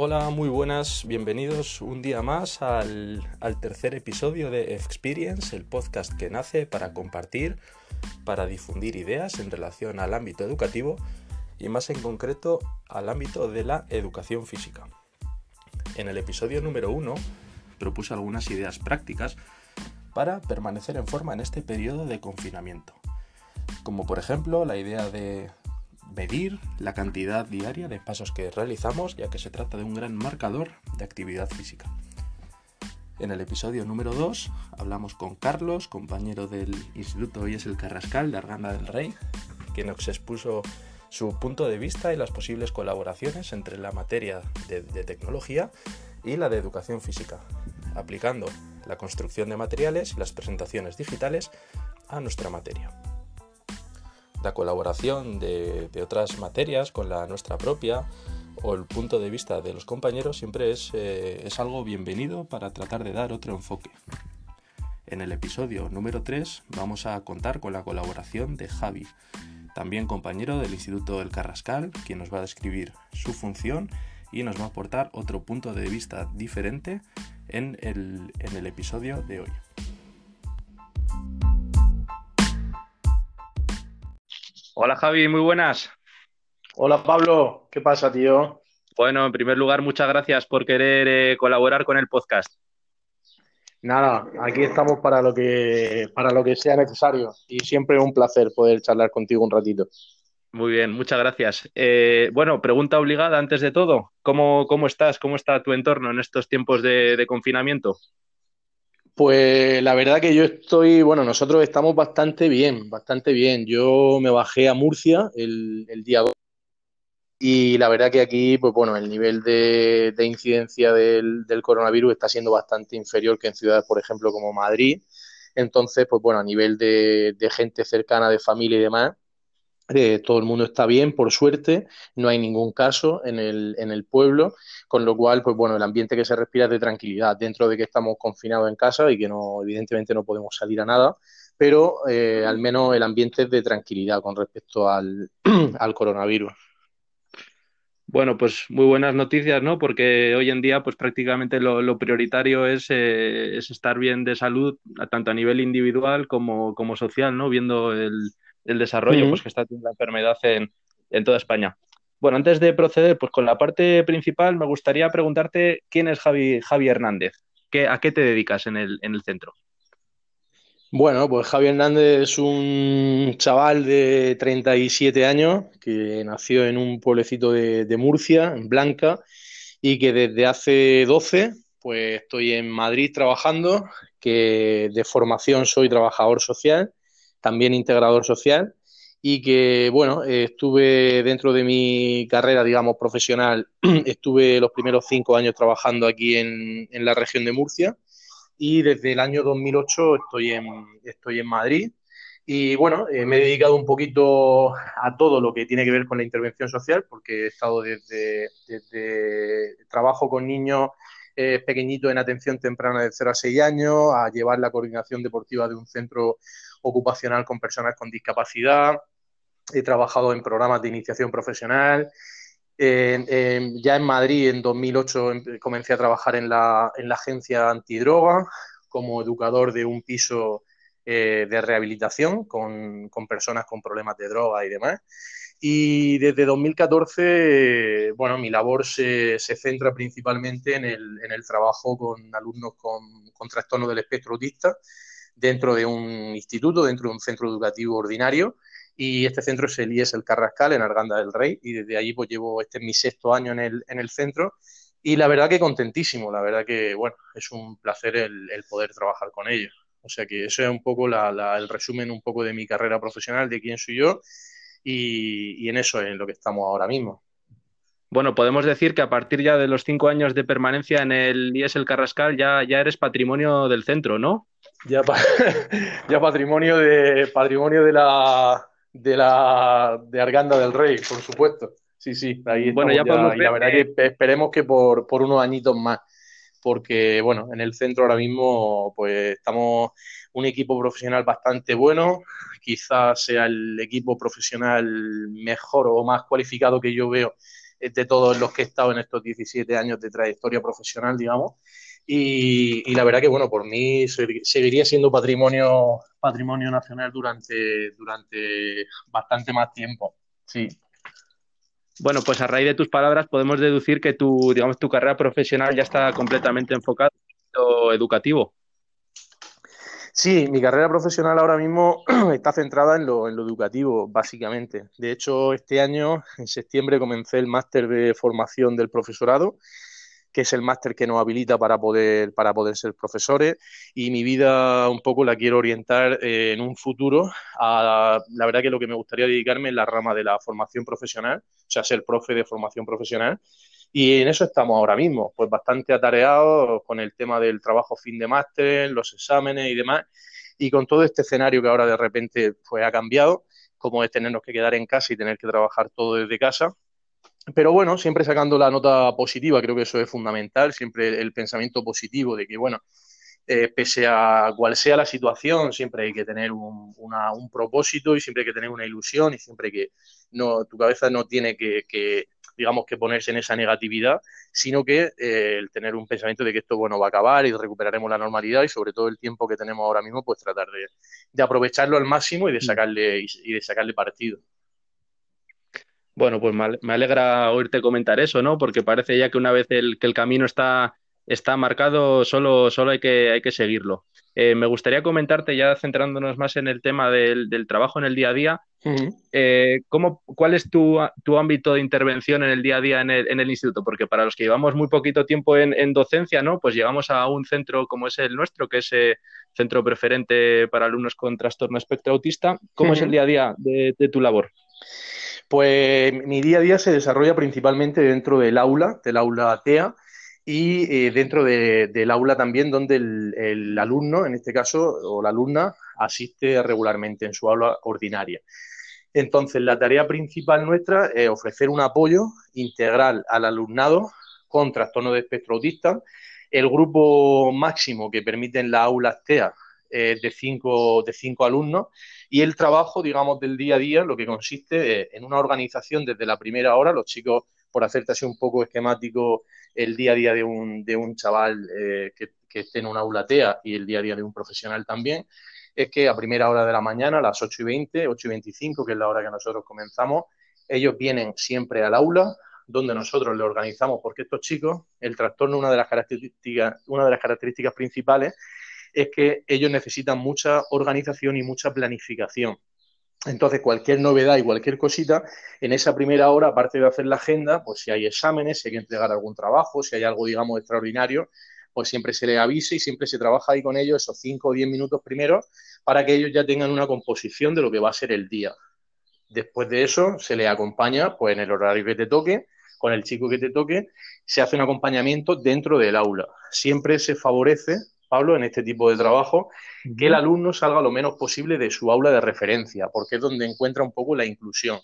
Hola, muy buenas, bienvenidos un día más al, tercer episodio de Experience, el podcast que nace para compartir, para difundir ideas en relación al ámbito educativo y más en concreto al ámbito de la educación física. En el episodio número uno propuse algunas ideas prácticas para permanecer en forma en este periodo de confinamiento, como por ejemplo la idea de medir la cantidad diaria de pasos que realizamos, ya que se trata de un gran marcador de actividad física. En el episodio número 2 hablamos con Carlos, compañero del Instituto Hoy es el Carrascal de Arganda del Rey, que nos expuso su punto de vista y las posibles colaboraciones entre la materia de, de tecnología y la de educación física, aplicando la construcción de materiales y las presentaciones digitales a nuestra materia la colaboración de, otras materias con la nuestra propia o el punto de vista de los compañeros siempre es, eh, es algo bienvenido para tratar de dar otro enfoque. En el episodio número 3 vamos a contar con la colaboración de Javi, también compañero del Instituto del Carrascal, quien nos va a describir su función y nos va a aportar otro punto de vista diferente en el, en el episodio de hoy. Hola Javi, muy buenas. Hola Pablo, ¿qué pasa, tío? Bueno, en primer lugar, muchas gracias por querer eh, colaborar con el podcast. Nada, aquí estamos para lo que para lo que sea necesario y siempre un placer poder charlar contigo un ratito. Muy bien, muchas gracias. Eh, bueno, pregunta obligada antes de todo. ¿Cómo, ¿Cómo, estás? ¿Cómo está tu entorno en estos tiempos de confinamiento? Pues la verdad que yo estoy, bueno, nosotros estamos bastante bien, bastante bien. Yo me bajé a Murcia el, día 2 y la verdad que aquí, pues bueno, el nivel de, incidencia del, coronavirus está siendo bastante inferior que en ciudades, por ejemplo, como Madrid. Entonces, pues bueno, a nivel de, de gente cercana, de familia y demás, eh, todo el mundo está bien, por suerte, no hay ningún caso en el, en el pueblo, con lo cual, pues bueno, el ambiente que se respira es de tranquilidad, dentro de que estamos confinados en casa y que no, evidentemente no podemos salir a nada, pero eh, al menos el ambiente es de tranquilidad con respecto al, coronavirus. Bueno, pues muy buenas noticias, ¿no? Porque hoy en día, pues prácticamente lo, prioritario es, eh, es, estar bien de salud, tanto a nivel individual como, como social, ¿no? Viendo el, el desarrollo pues, que está teniendo la enfermedad en, en, toda España. Bueno, antes de proceder pues, con la parte principal, me gustaría preguntarte quién es Javi, Javi Hernández. ¿Qué, ¿A qué te dedicas en el, en el centro? Bueno, pues Javi Hernández es un chaval de 37 años que nació en un pueblecito de, de, Murcia, en Blanca, y que desde hace 12 pues estoy en Madrid trabajando, que de formación soy trabajador social también integrador social y que, bueno, estuve dentro de mi carrera, digamos, profesional, estuve los primeros cinco años trabajando aquí en, la región de Murcia y desde el año 2008 estoy en, estoy en Madrid. Y bueno, eh, me he dedicado un poquito a todo lo que tiene que ver con la intervención social, porque he estado desde, desde trabajo con niños eh, pequeñitos en atención temprana de 0 a 6 años, a llevar la coordinación deportiva de un centro ocupacional con personas con discapacidad, he trabajado en programas de iniciación profesional. ya en Madrid, en 2008, em, comencé a trabajar en la, en la agencia antidroga como educador de un piso eh, de rehabilitación con, con, personas con problemas de droga y demás. Y desde 2014, bueno, mi labor se, se centra principalmente en el, en el, trabajo con alumnos con, con trastorno del espectro autista dentro de un instituto, dentro de un centro educativo ordinario. Y este centro es el IES El Carrascal, en Arganda del Rey. Y desde allí pues llevo, este mi sexto año en el, en el centro. Y la verdad que contentísimo, la verdad que, bueno, es un placer el, poder trabajar con ellos. O sea que eso es un poco el resumen un poco de mi carrera profesional, de quién soy yo. Y, y en eso es en lo que estamos ahora mismo. Bueno, podemos decir que a partir ya de los cinco años de permanencia en el IES El Carrascal ya, ya eres patrimonio del centro, ¿no? Ya, ya patrimonio de patrimonio de la de la de Arganda del Rey, por supuesto. Sí, sí, ahí bueno, ya, y la verdad que esperemos que por, por unos añitos más, porque bueno, en el centro ahora mismo pues estamos un equipo profesional bastante bueno, quizás sea el equipo profesional mejor o más cualificado que yo veo de todos los que he estado en estos 17 años de trayectoria profesional, digamos. Y, la verdad que, bueno, por mí seguiría siendo patrimonio, patrimonio nacional durante, durante bastante más tiempo. Sí. Bueno, pues a raíz de tus palabras podemos deducir que tu, digamos, tu carrera profesional ya está completamente enfocada en lo educativo. Sí, mi carrera profesional ahora mismo está centrada en lo, en lo educativo, básicamente. De hecho, este año, en septiembre, comencé el máster de formación del profesorado que es el máster que nos habilita para poder, para poder ser profesores. Y mi vida un poco la quiero orientar eh, en un futuro a la verdad que lo que me gustaría dedicarme es la rama de la formación profesional, o sea, ser profe de formación profesional. Y en eso estamos ahora mismo, pues bastante atareados con el tema del trabajo fin de máster, los exámenes y demás. Y con todo este escenario que ahora de repente pues ha cambiado, como es tenernos que quedar en casa y tener que trabajar todo desde casa, pero bueno, siempre sacando la nota positiva, creo que eso es fundamental, siempre el pensamiento positivo de que, bueno, eh, pese a cual sea la situación, siempre hay que tener un, propósito y siempre hay que tener una ilusión y siempre que no, tu cabeza no tiene que, digamos, que ponerse en esa negatividad, sino que eh, el tener un pensamiento de que esto, bueno, va a acabar y recuperaremos la normalidad y sobre todo el tiempo que tenemos ahora mismo, pues tratar de, aprovecharlo al máximo y de mm. sacarle, y de sacarle partido. Bueno, pues me alegra oírte comentar eso, ¿no? Porque parece ya que una vez el, que el camino está, está marcado, solo, solo hay, que, hay que seguirlo. Eh, me gustaría comentarte, ya centrándonos más en el tema del, trabajo en el día a día, eh, ¿cuál es tu, ámbito de intervención en el día a día en el, instituto? Porque para los que llevamos muy poquito tiempo en, docencia, ¿no? Pues llegamos a un centro como es el nuestro, que es eh, Centro Preferente para Alumnos con Trastorno Espectro Autista. ¿Cómo es el día a día de, de tu labor? Pues mi día a día se desarrolla principalmente dentro del aula, del aula TEA, y eh, dentro del aula también donde el, alumno, en este caso, o la alumna, asiste regularmente en su aula ordinaria. Entonces, la tarea principal nuestra es ofrecer un apoyo integral al alumnado con trastorno de espectro autista. El grupo máximo que permiten las aulas TEA es de cinco, de cinco alumnos. Y el trabajo, digamos, del día a día, lo que consiste en una organización desde la primera hora, los chicos, por hacerte así un poco esquemático, el día a día de un, de un chaval eh, que, esté en una aula TEA y el día a día de un profesional también, es que a primera hora de la mañana, las 8 y 20, 8 y 25, que es la hora que nosotros comenzamos, ellos vienen siempre al aula, donde nosotros le organizamos, porque estos chicos, el trastorno, una de las características, una de las características principales es que ellos necesitan mucha organización y mucha planificación. Entonces, cualquier novedad y cualquier cosita, en esa primera hora, aparte de hacer la agenda, pues si hay exámenes, si hay que entregar algún trabajo, si hay algo, digamos, extraordinario, pues siempre se les avisa y siempre se trabaja ahí con ellos esos 5 o 10 minutos primero para que ellos ya tengan una composición de lo que va a ser el día. Después de eso, se les acompaña pues, en el horario que te toque, con el chico que te toque, se hace un acompañamiento dentro del aula. Siempre se favorece Pablo, en este tipo de trabajo, que el alumno salga lo menos posible de su aula de referencia, porque es donde encuentra un poco la inclusión.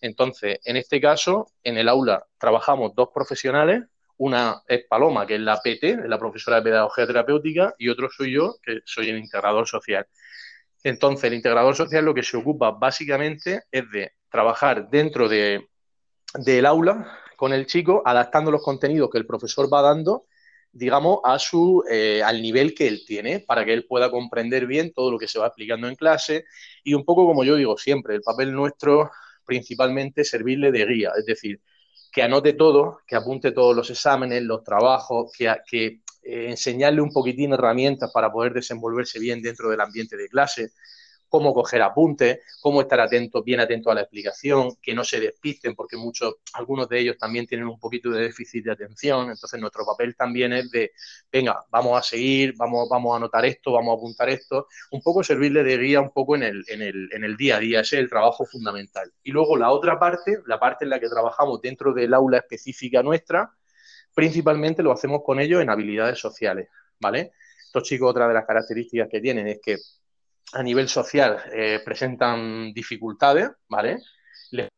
Entonces, en este caso, en el aula trabajamos dos profesionales, una es Paloma, que es la PT, la profesora de pedagogía terapéutica, y otro soy yo, que soy el integrador social. Entonces, el integrador social lo que se ocupa básicamente es de trabajar dentro de, del aula con el chico, adaptando los contenidos que el profesor va dando digamos, a su, eh, al nivel que él tiene, para que él pueda comprender bien todo lo que se va explicando en clase y un poco como yo digo siempre, el papel nuestro principalmente servirle de guía, es decir, que anote todo, que apunte todos los exámenes, los trabajos, que, que eh, enseñarle un poquitín herramientas para poder desenvolverse bien dentro del ambiente de clase, cómo coger apuntes, cómo estar atentos, bien atentos a la explicación, que no se despisten, porque muchos, algunos de ellos también tienen un poquito de déficit de atención. Entonces, nuestro papel también es de, venga, vamos a seguir, vamos, vamos a anotar esto, vamos a apuntar esto, un poco servirle de guía un poco en el, en el, en el día a día, ese es el trabajo fundamental. Y luego la otra parte, la parte en la que trabajamos dentro del aula específica nuestra, principalmente lo hacemos con ellos en habilidades sociales, ¿vale? Estos chicos, otra de las características que tienen es que a nivel social eh, presentan dificultades, ¿vale? Les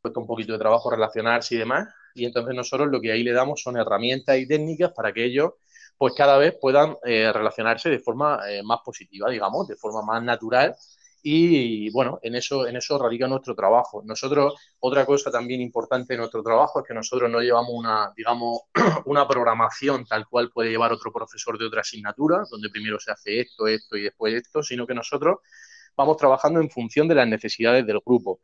cuesta un poquito de trabajo relacionarse y demás, y entonces nosotros lo que ahí le damos son herramientas y técnicas para que ellos pues cada vez puedan eh, relacionarse de forma eh, más positiva, digamos, de forma más natural Y bueno, en eso, en eso radica nuestro trabajo. Nosotros, otra cosa también importante en nuestro trabajo es que nosotros no llevamos una, digamos, una programación tal cual puede llevar otro profesor de otra asignatura, donde primero se hace esto, esto y después esto, sino que nosotros vamos trabajando en función de las necesidades del grupo.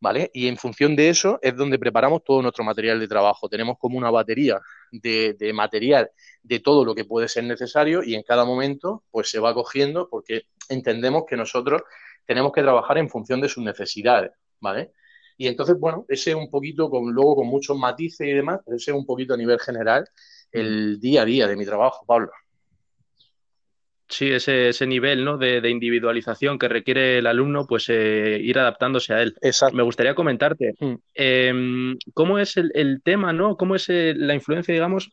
¿Vale? Y en función de eso es donde preparamos todo nuestro material de trabajo. Tenemos como una batería de, de, material de todo lo que puede ser necesario y en cada momento pues se va cogiendo porque entendemos que nosotros tenemos que trabajar en función de sus necesidades, ¿vale? Y entonces, bueno, ese es un poquito, con, luego con muchos matices y demás, ese es un poquito a nivel general el día a día de mi trabajo, Pablo. Sí, ese, ese nivel ¿no? de, de, individualización que requiere el alumno, pues eh, ir adaptándose a él. Exacto. Me gustaría comentarte, mm. eh, ¿cómo es el, el, tema, ¿no? ¿Cómo es eh, la influencia, digamos,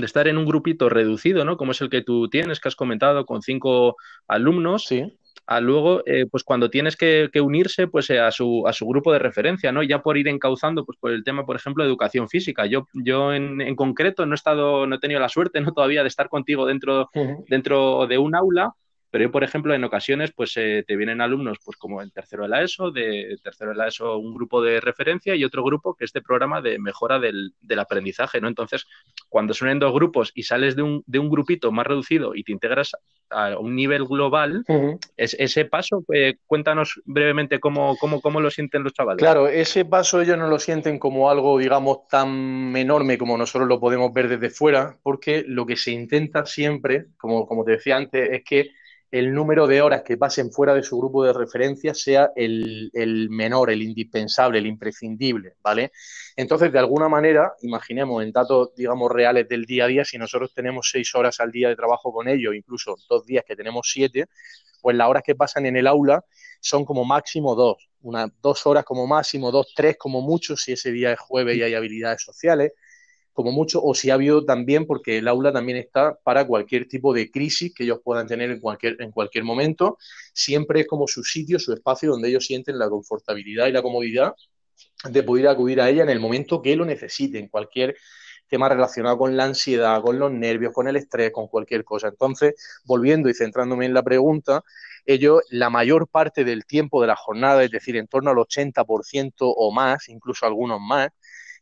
de estar en un grupito reducido, ¿no? Como es el que tú tienes, que has comentado, con cinco alumnos. Sí a luego, eh, pues cuando tienes que, que unirse pues, eh, a, su, a su grupo de referencia, ¿no? Ya por ir encauzando, pues por el tema, por ejemplo, de educación física. Yo, yo en, en concreto no he estado, no he tenido la suerte, ¿no? Todavía de estar contigo dentro, uh -huh. dentro de un aula, pero yo, por ejemplo, en ocasiones, pues eh, te vienen alumnos, pues como en tercero de la ESO, de tercero de la ESO un grupo de referencia y otro grupo que es de programa de mejora del, del aprendizaje, ¿no? Entonces, cuando son en dos grupos y sales de un, de un grupito más reducido y te integras a un nivel global, uh -huh. es, ese paso, eh, cuéntanos brevemente cómo, cómo, cómo lo sienten los chavales. Claro, ese paso ellos no lo sienten como algo, digamos, tan enorme como nosotros lo podemos ver desde fuera, porque lo que se intenta siempre, como, como te decía antes, es que el número de horas que pasen fuera de su grupo de referencia sea el, menor, el indispensable, el imprescindible, ¿vale? Entonces, de alguna manera, imaginemos en datos, digamos, reales del día a día, si nosotros tenemos seis horas al día de trabajo con ellos, incluso dos días que tenemos siete, pues las horas que pasan en el aula son como máximo dos, unas dos horas como máximo, dos, tres como mucho, si ese día es jueves y hay habilidades sociales, como mucho, o si ha habido también, porque el aula también está para cualquier tipo de crisis que ellos puedan tener en cualquier, en cualquier momento, siempre es como su sitio, su espacio donde ellos sienten la confortabilidad y la comodidad de poder acudir a ella en el momento que lo necesiten, cualquier tema relacionado con la ansiedad, con los nervios, con el estrés, con cualquier cosa. Entonces, volviendo y centrándome en la pregunta, ellos la mayor parte del tiempo de la jornada, es decir, en torno al 80% o más, incluso algunos más,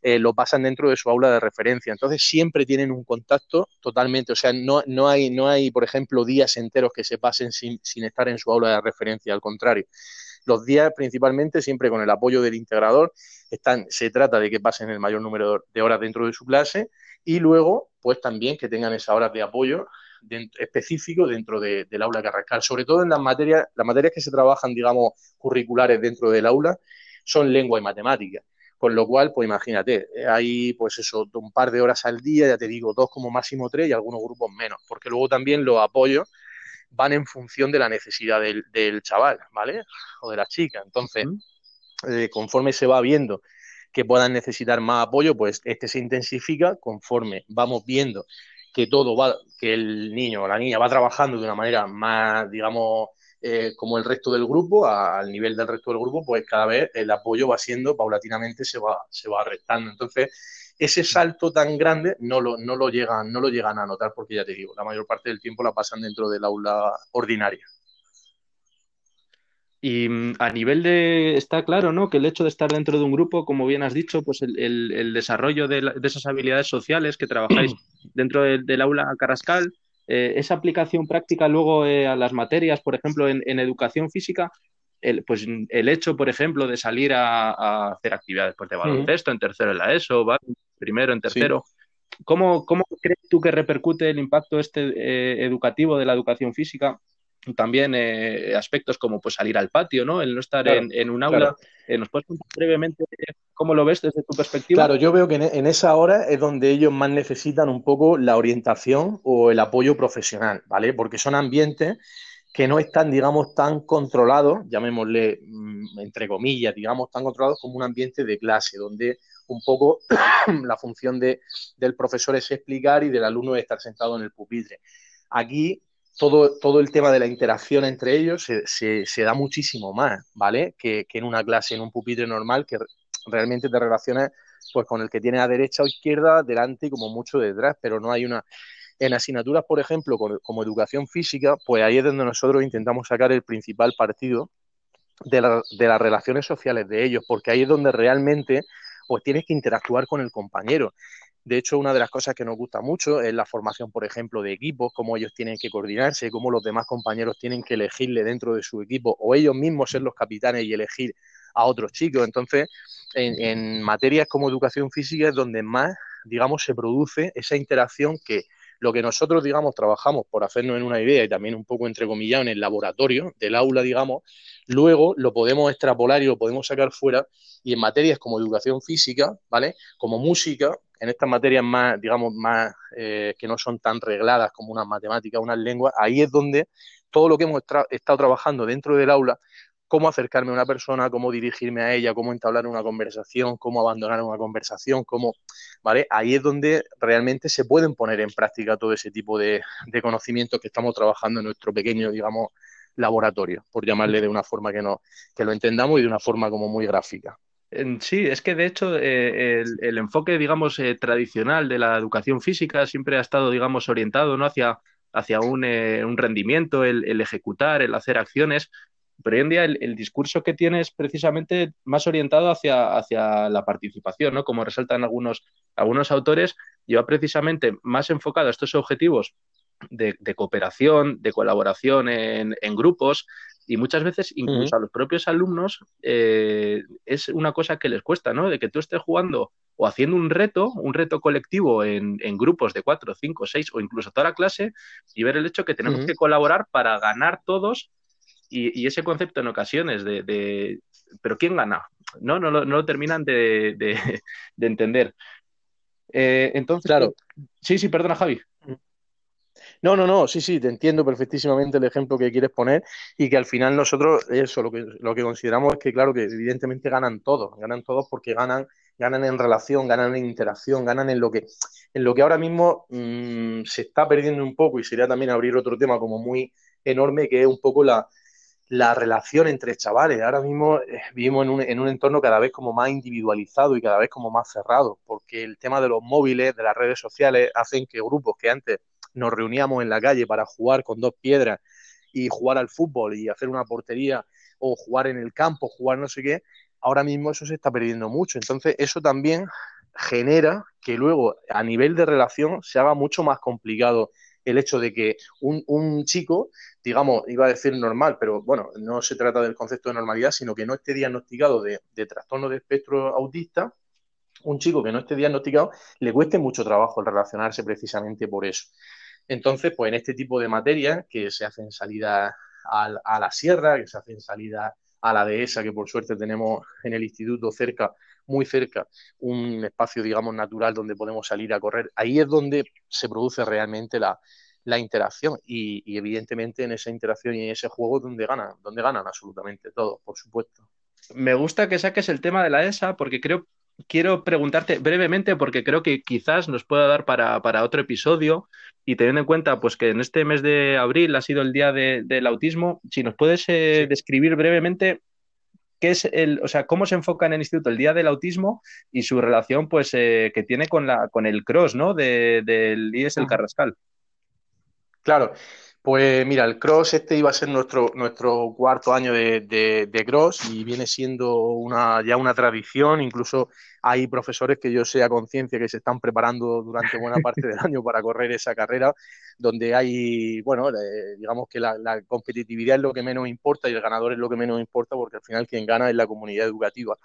eh, lo pasan dentro de su aula de referencia. Entonces siempre tienen un contacto totalmente, o sea, no, no, hay, no hay, por ejemplo, días enteros que se pasen sin, sin estar en su aula de referencia, al contrario. Los días principalmente siempre con el apoyo del integrador, están, se trata de que pasen el mayor número de horas dentro de su clase y luego, pues también que tengan esas horas de apoyo específico dentro de, del aula Carrascal, sobre todo en las materias, las materias que se trabajan, digamos, curriculares dentro del aula, son lengua y matemáticas. Con lo cual, pues imagínate, hay pues eso, un par de horas al día, ya te digo, dos como máximo tres y algunos grupos menos, porque luego también los apoyos van en función de la necesidad del, del chaval, ¿vale? O de la chica. Entonces, eh, conforme se va viendo que puedan necesitar más apoyo, pues este se intensifica conforme vamos viendo que todo va, que el niño o la niña va trabajando de una manera más, digamos, eh, como el resto del grupo, a, al nivel del resto del grupo, pues cada vez el apoyo va siendo, paulatinamente se va, se va restando. Entonces, ese salto tan grande no lo, no, lo llegan, no lo llegan a notar porque ya te digo, la mayor parte del tiempo la pasan dentro del aula ordinaria. Y mm, a nivel de, está claro, ¿no? Que el hecho de estar dentro de un grupo, como bien has dicho, pues el, el, el desarrollo de, la, de, esas habilidades sociales que trabajáis dentro del, del aula Carrascal, eh, esa aplicación práctica luego eh, a las materias, por ejemplo, en, en educación física, el, pues el hecho, por ejemplo, de salir a, a hacer actividades pues, de baloncesto uh -huh. en tercero en la ESO, ¿vale? primero en tercero. Sí. ¿Cómo, ¿Cómo, crees tú que repercute el impacto este eh, educativo de la educación física también eh, aspectos como pues salir al patio, ¿no? El no estar claro, en, en, un aula. Claro. Eh, ¿Nos puedes contar brevemente cómo lo ves desde tu perspectiva? Claro, yo veo que en, en, esa hora es donde ellos más necesitan un poco la orientación o el apoyo profesional, ¿vale? Porque son ambientes que no están, digamos, tan controlados, llamémosle, mm, entre comillas, digamos, tan controlados como un ambiente de clase, donde un poco la función de, del profesor es explicar y del alumno es estar sentado en el pupitre. Aquí todo, todo el tema de la interacción entre ellos se, se, da muchísimo más, ¿vale? Que, que, en una clase, en un pupitre normal, que realmente te relacionas pues, con el que tiene a derecha o izquierda, delante y como mucho detrás, pero no hay una... En asignaturas, por ejemplo, como educación física, pues ahí es donde nosotros intentamos sacar el principal partido de, las relaciones sociales de ellos, porque ahí es donde realmente pues tienes que interactuar con el compañero. De hecho, una de las cosas que nos gusta mucho es la formación, por ejemplo, de equipos, cómo ellos tienen que coordinarse, cómo los demás compañeros tienen que elegirle dentro de su equipo o ellos mismos ser los capitanes y elegir a otros chicos. Entonces, en, materias como educación física es donde más, digamos, se produce esa interacción que lo que nosotros, digamos, trabajamos por hacernos en una idea y también un poco entrecomillado en el laboratorio del aula, digamos, luego lo podemos extrapolar y lo podemos sacar fuera y en materias como educación física, ¿vale? Como música, en estas materias más, digamos, más eh, que no son tan regladas como unas matemáticas, unas lenguas, ahí es donde todo lo que hemos estado trabajando dentro del aula cómo acercarme a una persona, cómo dirigirme a ella, cómo entablar una conversación, cómo abandonar una conversación, cómo, ¿vale? Ahí es donde realmente se pueden poner en práctica todo ese tipo de, conocimientos que estamos trabajando en nuestro pequeño, digamos, laboratorio, por llamarle de una forma que, no, que lo entendamos y de una forma como muy gráfica. Sí, es que de hecho eh, el, enfoque, digamos, eh, tradicional de la educación física siempre ha estado, digamos, orientado ¿no? hacia, hacia un, eh, rendimiento, el, ejecutar, el hacer acciones, pero hoy en día el, discurso que tiene es precisamente más orientado hacia, hacia la participación, ¿no? Como resaltan algunos, algunos autores, lleva precisamente más enfocado a estos objetivos de, cooperación, de colaboración en, grupos, y muchas veces incluso a los propios alumnos eh, es una cosa que les cuesta, ¿no? De que tú estés jugando o haciendo un reto, un reto colectivo en, grupos de cuatro, cinco, seis o incluso toda la clase y ver el hecho que tenemos que colaborar para ganar todos y, ese concepto en ocasiones de, pero ¿quién gana? No, no, no, lo terminan de, entender. Eh, entonces, claro. Sí, sí, perdona, Javi. No, no, no, sí, sí, te entiendo perfectísimamente el ejemplo que quieres poner y que al final nosotros, eso, lo que, lo que consideramos es que, claro, que evidentemente ganan todos, ganan todos porque ganan, ganan en relación, ganan en interacción, ganan en lo que, en lo que ahora mismo mm, se está perdiendo un poco y sería también abrir otro tema como muy enorme que es un poco la, la relación entre chavales. Ahora mismo eh, vivimos en un, en un, entorno cada vez como más individualizado y cada vez como más cerrado, porque el tema de los móviles, de las redes sociales, hacen que grupos que antes nos reuníamos en la calle para jugar con dos piedras y jugar al fútbol y hacer una portería o jugar en el campo, jugar no sé qué, ahora mismo eso se está perdiendo mucho. Entonces eso también genera que luego a nivel de relación se haga mucho más complicado el hecho de que un, un, chico, digamos, iba a decir normal, pero bueno, no se trata del concepto de normalidad, sino que no esté diagnosticado de, trastorno de espectro autista, un chico que no esté diagnosticado, le cueste mucho trabajo el relacionarse precisamente por eso. Entonces, pues en este tipo de materias que se hacen salida a, a la sierra, que se hacen salida a la dehesa, que por suerte tenemos en el instituto cerca muy cerca un espacio, digamos, natural donde podemos salir a correr, ahí es donde se produce realmente la, interacción. Y, evidentemente en esa interacción y en ese juego donde ganan, donde ganan absolutamente todos, por supuesto. Me gusta que saques el tema de la ESA porque creo, quiero preguntarte brevemente porque creo que quizás nos pueda dar para, otro episodio. Y teniendo en cuenta pues que en este mes de abril ha sido el día del autismo, si nos puedes eh, describir brevemente qué es el, o sea, cómo se enfoca en el instituto el día del autismo y su relación, pues, eh, que tiene con la, con el cross, ¿no? del IES el Carrascal. Claro, pues mira, el cross este iba a ser nuestro, nuestro cuarto año de, de, cross y viene siendo una, ya una tradición, incluso hay profesores que yo sé a conciencia que se están preparando durante buena parte del año para correr esa carrera, donde hay, bueno, digamos que la, la, competitividad es lo que menos importa y el ganador es lo que menos importa porque al final quien gana es la comunidad educativa.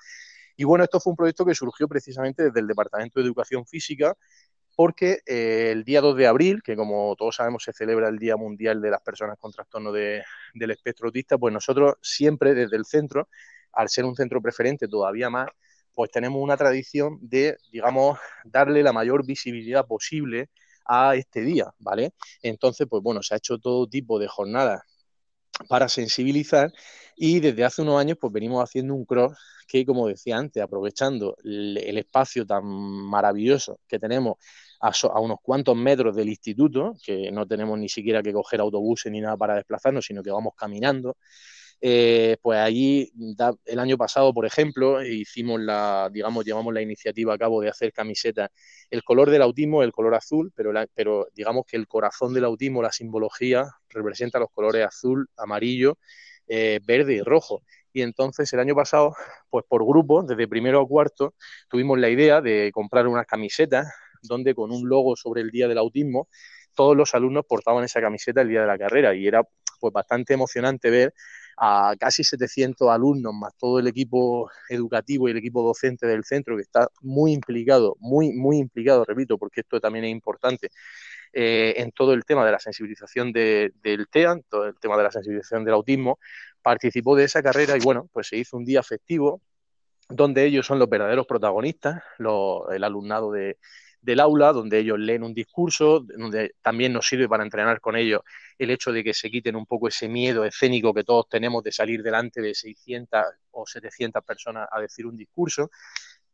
Y bueno, esto fue un proyecto que surgió precisamente desde el Departamento de Educación Física porque eh, el día 2 de abril, que como todos sabemos se celebra el Día Mundial de las Personas con Trastorno del Espectro Autista, pues nosotros siempre desde el centro, al ser un centro preferente todavía más, pues tenemos una tradición de, digamos, darle la mayor visibilidad posible a este día, ¿vale? Entonces, pues bueno, se ha hecho todo tipo de jornadas para sensibilizar y desde hace unos años pues venimos haciendo un cross que, como decía antes, aprovechando el espacio tan maravilloso que tenemos a, unos cuantos metros del instituto, que no tenemos ni siquiera que coger autobuses ni nada para desplazarnos, sino que vamos caminando. Eh, pues allí el año pasado, por ejemplo, hicimos la, digamos, llevamos la iniciativa a cabo de hacer camisetas. El color del autismo es el color azul, pero, pero digamos que el corazón del autismo, la simbología, representa los colores azul, amarillo, eh, verde y rojo. Y entonces el año pasado, pues por grupo, desde primero a cuarto, tuvimos la idea de comprar unas camisetas donde con un logo sobre el Día del Autismo, todos los alumnos portaban esa camiseta el día de la carrera. Y era pues bastante emocionante ver a casi 700 alumnos, más todo el equipo educativo y el equipo docente del centro, que está muy implicado, muy, muy implicado, repito, porque esto también es importante, eh, en todo el tema de la sensibilización del TEAN, todo el tema de la sensibilización del autismo, participó de esa carrera y bueno, pues se hizo un día festivo donde ellos son los verdaderos protagonistas, el alumnado de, del aula, donde ellos leen un discurso, donde también nos sirve para entrenar con ellos el hecho de que se quiten un poco ese miedo escénico que todos tenemos de salir delante de 600 o 700 personas a decir un discurso,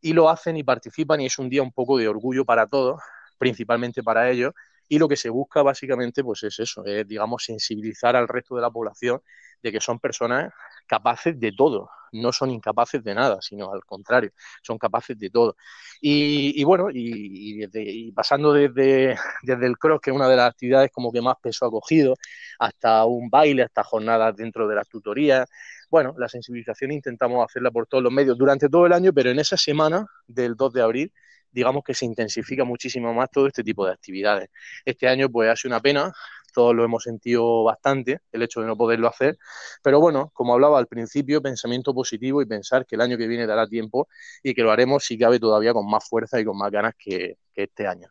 y lo hacen y participan y es un día un poco de orgullo para todos, principalmente para ellos, y lo que se busca básicamente pues es eso, es digamos sensibilizar al resto de la población de que son personas capaces de todo, no son incapaces de nada, sino al contrario, son capaces de todo. Y, bueno, y, pasando desde, desde el cross, que es una de las actividades como que más peso ha cogido, hasta un baile, hasta jornadas dentro de las tutorías, bueno, la sensibilización intentamos hacerla por todos los medios durante todo el año, pero en esa semana del 2 de abril digamos que se intensifica muchísimo más todo este tipo de actividades. Este año pues ha sido una pena, todos lo hemos sentido bastante, el hecho de no poderlo hacer, pero bueno, como hablaba al principio, pensamiento positivo y pensar que el año que viene dará tiempo y que lo haremos si cabe todavía con más fuerza y con más ganas que, este año.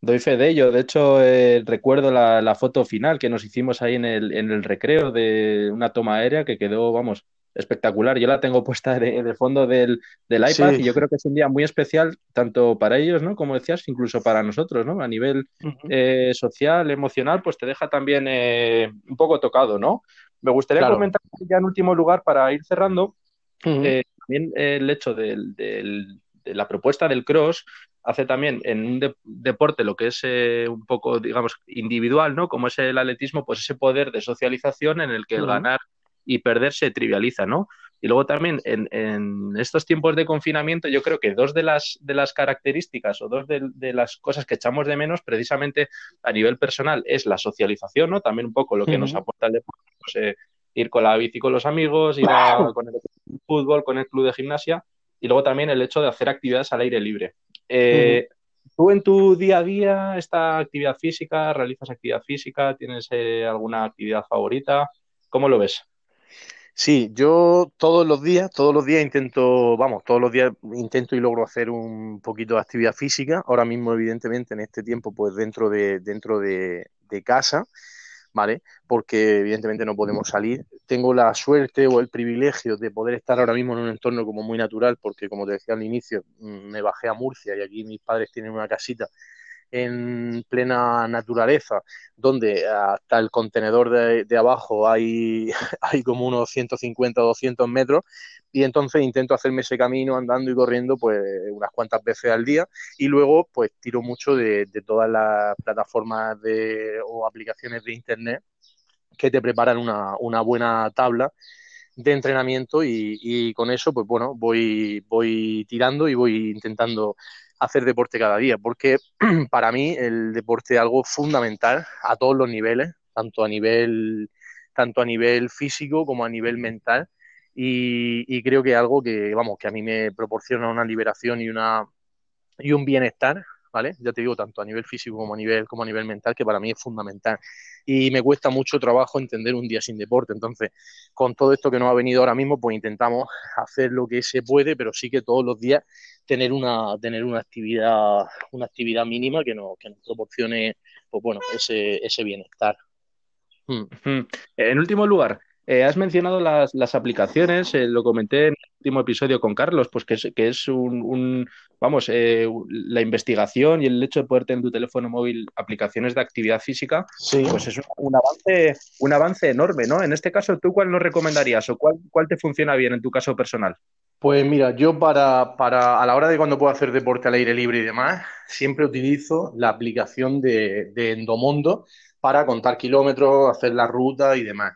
Doy fe de ello. De hecho, eh, recuerdo la, foto final que nos hicimos ahí en el, en el recreo de una toma aérea que quedó, vamos, espectacular. Yo la tengo puesta de, fondo del, iPad y yo creo que es un día muy especial tanto para ellos, ¿no? Como decías, incluso para nosotros, ¿no? A nivel eh, social, emocional, pues te deja también eh, un poco tocado, ¿no? Me gustaría comentar ya en último lugar para ir cerrando eh, también el hecho de la propuesta del cross hace también en un deporte lo que es un poco, digamos, individual, ¿no? Como es el atletismo, pues ese poder de socialización en el que el ganar y perder se trivializa, ¿no? Y luego también en, estos tiempos de confinamiento yo creo que dos de las, de las características o dos de, las cosas que echamos de menos precisamente a nivel personal es la socialización, ¿no? También un poco lo que nos aporta el deporte, pues, eh, ir con la bici con los amigos, ir con el fútbol, con el club de gimnasia y luego también el hecho de hacer actividades al aire libre. Eh, ¿Tú en tu día a día esta actividad física, realizas actividad física, tienes eh, alguna actividad favorita? ¿Cómo lo ves? Sí, yo todos los días, todos los días intento, vamos, todos los días intento y logro hacer un poquito de actividad física. Ahora mismo, evidentemente, en este tiempo, pues dentro de, dentro de, casa, ¿vale? Porque evidentemente no podemos salir. Tengo la suerte o el privilegio de poder estar ahora mismo en un entorno como muy natural, porque como te decía al inicio, mm, me bajé a Murcia y aquí mis padres tienen una casita en plena naturaleza, donde hasta el contenedor de, abajo hay, hay como unos 150 o 200 metros, y entonces intento hacerme ese camino andando y corriendo pues unas cuantas veces al día y luego pues tiro mucho de, todas las plataformas de, o aplicaciones de internet que te preparan una, una buena tabla de entrenamiento y, y, con eso pues bueno voy voy tirando y voy intentando hacer deporte cada día, porque para mí el deporte es algo fundamental a todos los niveles, tanto a nivel, tanto a nivel físico como a nivel mental, y, creo que es algo que, vamos, que a mí me proporciona una liberación y, una, y un bienestar ¿vale? Ya te digo, tanto a nivel físico como a nivel, como a nivel mental, que para mí es fundamental. Y me cuesta mucho trabajo entender un día sin deporte. Entonces, con todo esto que nos ha venido ahora mismo, pues intentamos hacer lo que se puede, pero sí que todos los días tener una, tener una actividad, una actividad mínima que nos, que nos proporcione, pues bueno, ese, ese bienestar. Hmm. En último lugar, eh, has mencionado las, las aplicaciones, eh, lo comenté en último episodio con Carlos, pues que es, que es un, vamos, eh, la investigación y el hecho de poder tener en tu teléfono móvil aplicaciones de actividad física, pues es un, avance, un avance enorme, ¿no? En este caso, ¿tú cuál nos recomendarías o cuál, cuál te funciona bien en tu caso personal? Pues mira, yo para, para, a la hora de cuando puedo hacer deporte al aire libre y demás, siempre utilizo la aplicación de, de Endomondo para contar kilómetros, hacer la ruta y demás.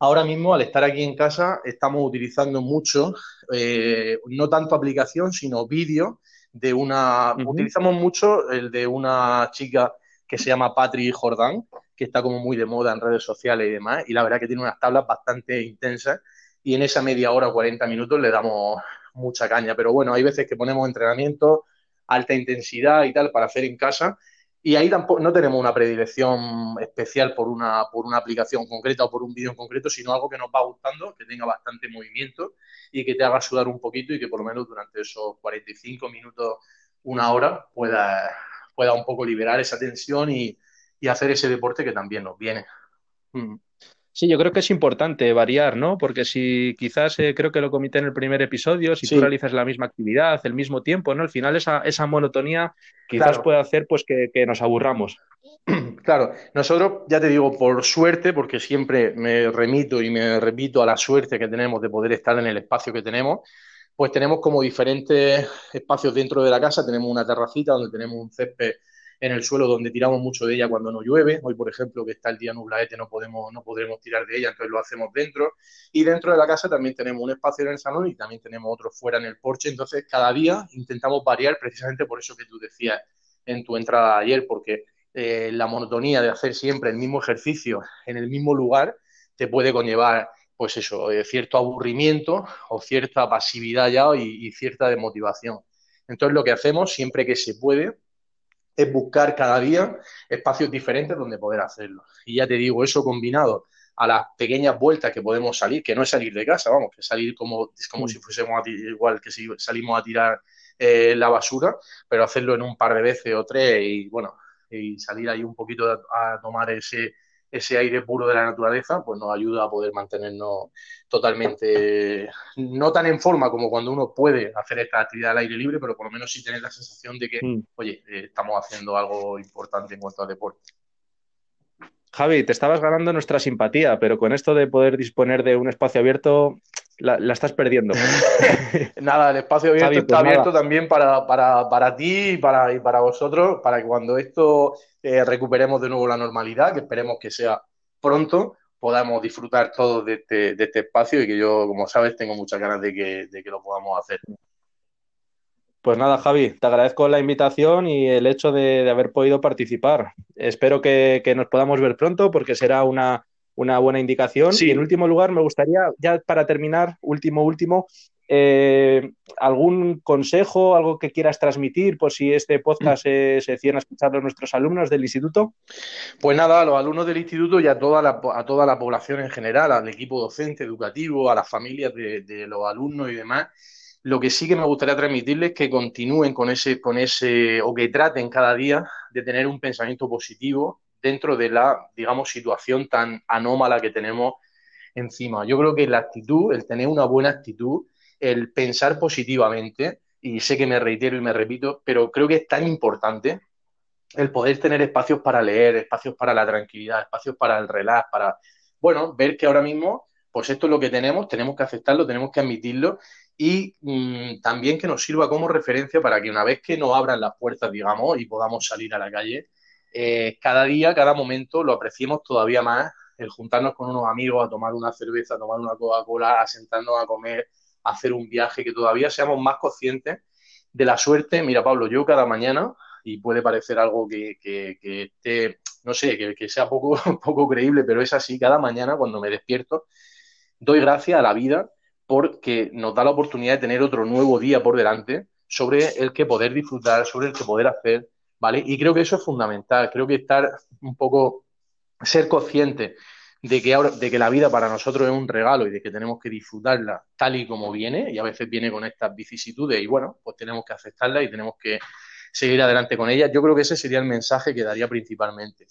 Ahora mismo, al estar aquí en casa, estamos utilizando mucho, eh, no tanto aplicación, sino vídeo de una... Utilizamos mucho el de una chica que se llama Patri Jordán, que está como muy de moda en redes sociales y demás, y la verdad que tiene unas tablas bastante intensas y en esa media hora o 40 minutos le damos mucha caña. Pero bueno, hay veces que ponemos entrenamiento, alta intensidad y tal para hacer en casa. Y ahí tampoco no tenemos una predilección especial por una, por una aplicación concreta o por un vídeo en concreto, sino algo que nos va gustando, que tenga bastante movimiento y que te haga sudar un poquito y que por lo menos durante esos 45 minutos, una hora, pueda, pueda un poco liberar esa tensión y, y hacer ese deporte que también nos viene. Mm. Sí, yo creo que es importante variar, ¿no? Porque si quizás eh, creo que lo comité en el primer episodio, si tú realizas la misma actividad, el mismo tiempo, ¿no? Al final esa, esa monotonía quizás puede hacer pues que, nos aburramos. Claro, nosotros, ya te digo, por suerte, porque siempre me remito y me repito a la suerte que tenemos de poder estar en el espacio que tenemos, pues tenemos como diferentes espacios dentro de la casa, tenemos una terracita donde tenemos un césped en el suelo donde tiramos mucho de ella cuando no llueve. Hoy, por ejemplo, que está el día nublaete, no podemos, no podremos tirar de ella, entonces lo hacemos dentro. Y dentro de la casa también tenemos un espacio en el salón y también tenemos otro fuera en el porche. Entonces, cada día intentamos variar precisamente por eso que tú decías en tu entrada ayer, porque eh, la monotonía de hacer siempre el mismo ejercicio en el mismo lugar te puede conllevar pues eso, eh, cierto aburrimiento o cierta pasividad ya y, y cierta desmotivación. Entonces lo que hacemos siempre que se puede es buscar cada día espacios diferentes donde poder hacerlo. Y ya te digo, eso combinado a las pequeñas vueltas que podemos salir, que no es salir de casa, vamos, que salir como, es como mm. si fuésemos igual que si salimos a tirar eh, la basura, pero hacerlo en un par de veces o tres y bueno, y salir ahí un poquito a tomar ese, ese aire puro de la naturaleza, pues nos ayuda a poder mantenernos totalmente, no tan en forma como cuando uno puede hacer esta actividad al aire libre, pero por lo menos sí tener la sensación de que, mm. oye, eh, estamos haciendo algo importante en cuanto al deporte. Javi, te estabas ganando nuestra simpatía, pero con esto de poder disponer de un espacio abierto, la, estás perdiendo. nada, el espacio abierto está pues abierto también para, para, ti y para, y para vosotros, para que cuando esto eh, recuperemos de nuevo la normalidad, que esperemos que sea pronto, podamos disfrutar todos de este, de este espacio y que yo, como sabes, tengo muchas ganas de que, de que lo podamos hacer. Pues nada, Javi, te agradezco la invitación y el hecho de, haber podido participar. Espero que, que, nos podamos ver pronto porque será una, una buena indicación. Y en último lugar, me gustaría, ya para terminar, último, último, eh, ¿Algún consejo, algo que quieras transmitir por si este podcast se, se a escuchar a nuestros alumnos del instituto? Pues nada, a los alumnos del instituto y a toda la, a toda la población en general, al equipo docente, educativo, a las familias de, de los alumnos y demás, lo que sí que me gustaría transmitirles es que continúen con ese, con ese, o que traten cada día de tener un pensamiento positivo dentro de la, digamos, situación tan anómala que tenemos encima. Yo creo que la actitud, el tener una buena actitud, el pensar positivamente, y sé que me reitero y me repito, pero creo que es tan importante el poder tener espacios para leer, espacios para la tranquilidad, espacios para el relax, para, bueno, ver que ahora mismo, pues esto es lo que tenemos, tenemos que aceptarlo, tenemos que admitirlo y mm, también que nos sirva como referencia para que una vez que nos abran las puertas, digamos, y podamos salir a la calle, eh, cada día, cada momento lo apreciemos todavía más, el juntarnos con unos amigos a tomar una cerveza, a tomar una Coca-Cola, a sentarnos a comer, a hacer un viaje, que todavía seamos más conscientes de la suerte. Mira, Pablo, yo cada mañana, y puede parecer algo que, que, esté, no sé, que, que, sea poco, poco creíble, pero es así, cada mañana cuando me despierto, doy gracias a la vida porque nos da la oportunidad de tener otro nuevo día por delante sobre el que poder disfrutar, sobre el que poder hacer ¿vale? Y creo que eso es fundamental, creo que estar un poco, ser consciente de que, ahora, de que la vida para nosotros es un regalo y de que tenemos que disfrutarla tal y como viene, y a veces viene con estas vicisitudes, y bueno, pues tenemos que aceptarla y tenemos que seguir adelante con ella. Yo creo que ese sería el mensaje que daría principalmente.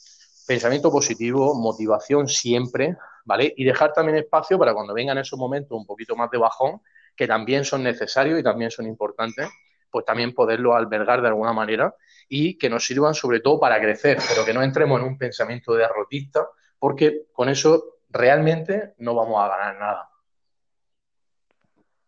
Pensamiento positivo, motivación siempre, ¿vale? Y dejar también espacio para cuando vengan esos momentos un poquito más de bajón, que también son necesarios y también son importantes, pues también poderlo albergar de alguna manera y que nos sirvan sobre todo para crecer, pero que no entremos en un pensamiento derrotista, porque con eso realmente no vamos a ganar nada.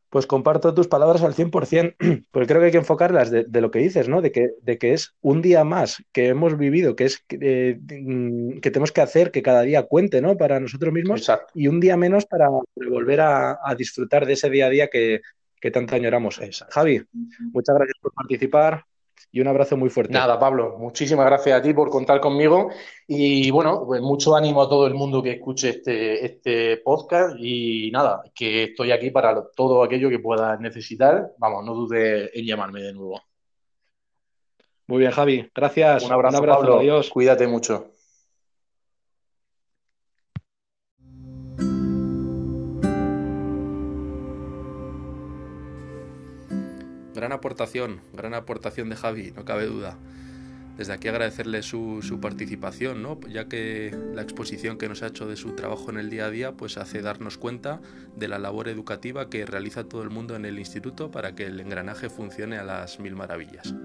Pues comparto tus palabras al 100%, porque creo que hay que enfocarlas de, lo que dices, ¿no? De que, de que, es un día más que hemos vivido, que es que, mm, tenemos que hacer que cada día cuente, ¿no? Para nosotros mismos y un día menos para volver a, disfrutar de ese día a día que, tanto añoramos. Javi, muchas gracias por participar y un abrazo muy fuerte. Nada, Pablo, muchísimas gracias a ti por contar conmigo y bueno, pues mucho ánimo a todo el mundo que escuche este, este podcast y nada, que estoy aquí para todo aquello que puedas necesitar. Vamos, no dudes en llamarme de nuevo. Muy bien, Javi, gracias. Un abrazo, Pablo. Adiós. Cuídate mucho. Gran aportación, gran aportación de Javi, no cabe duda. Desde aquí agradecerle su, participación, ¿no? ya que la exposición que nos ha hecho de su trabajo en el día a día pues hace darnos cuenta de la labor educativa que realiza todo el mundo en el instituto para que el engranaje funcione a las mil maravillas.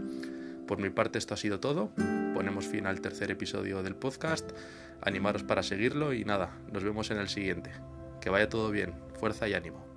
Por mi parte esto ha sido todo, ponemos fin al tercer episodio del podcast, animaros para seguirlo y nada, nos vemos en el siguiente. Que vaya todo bien, fuerza y ánimo.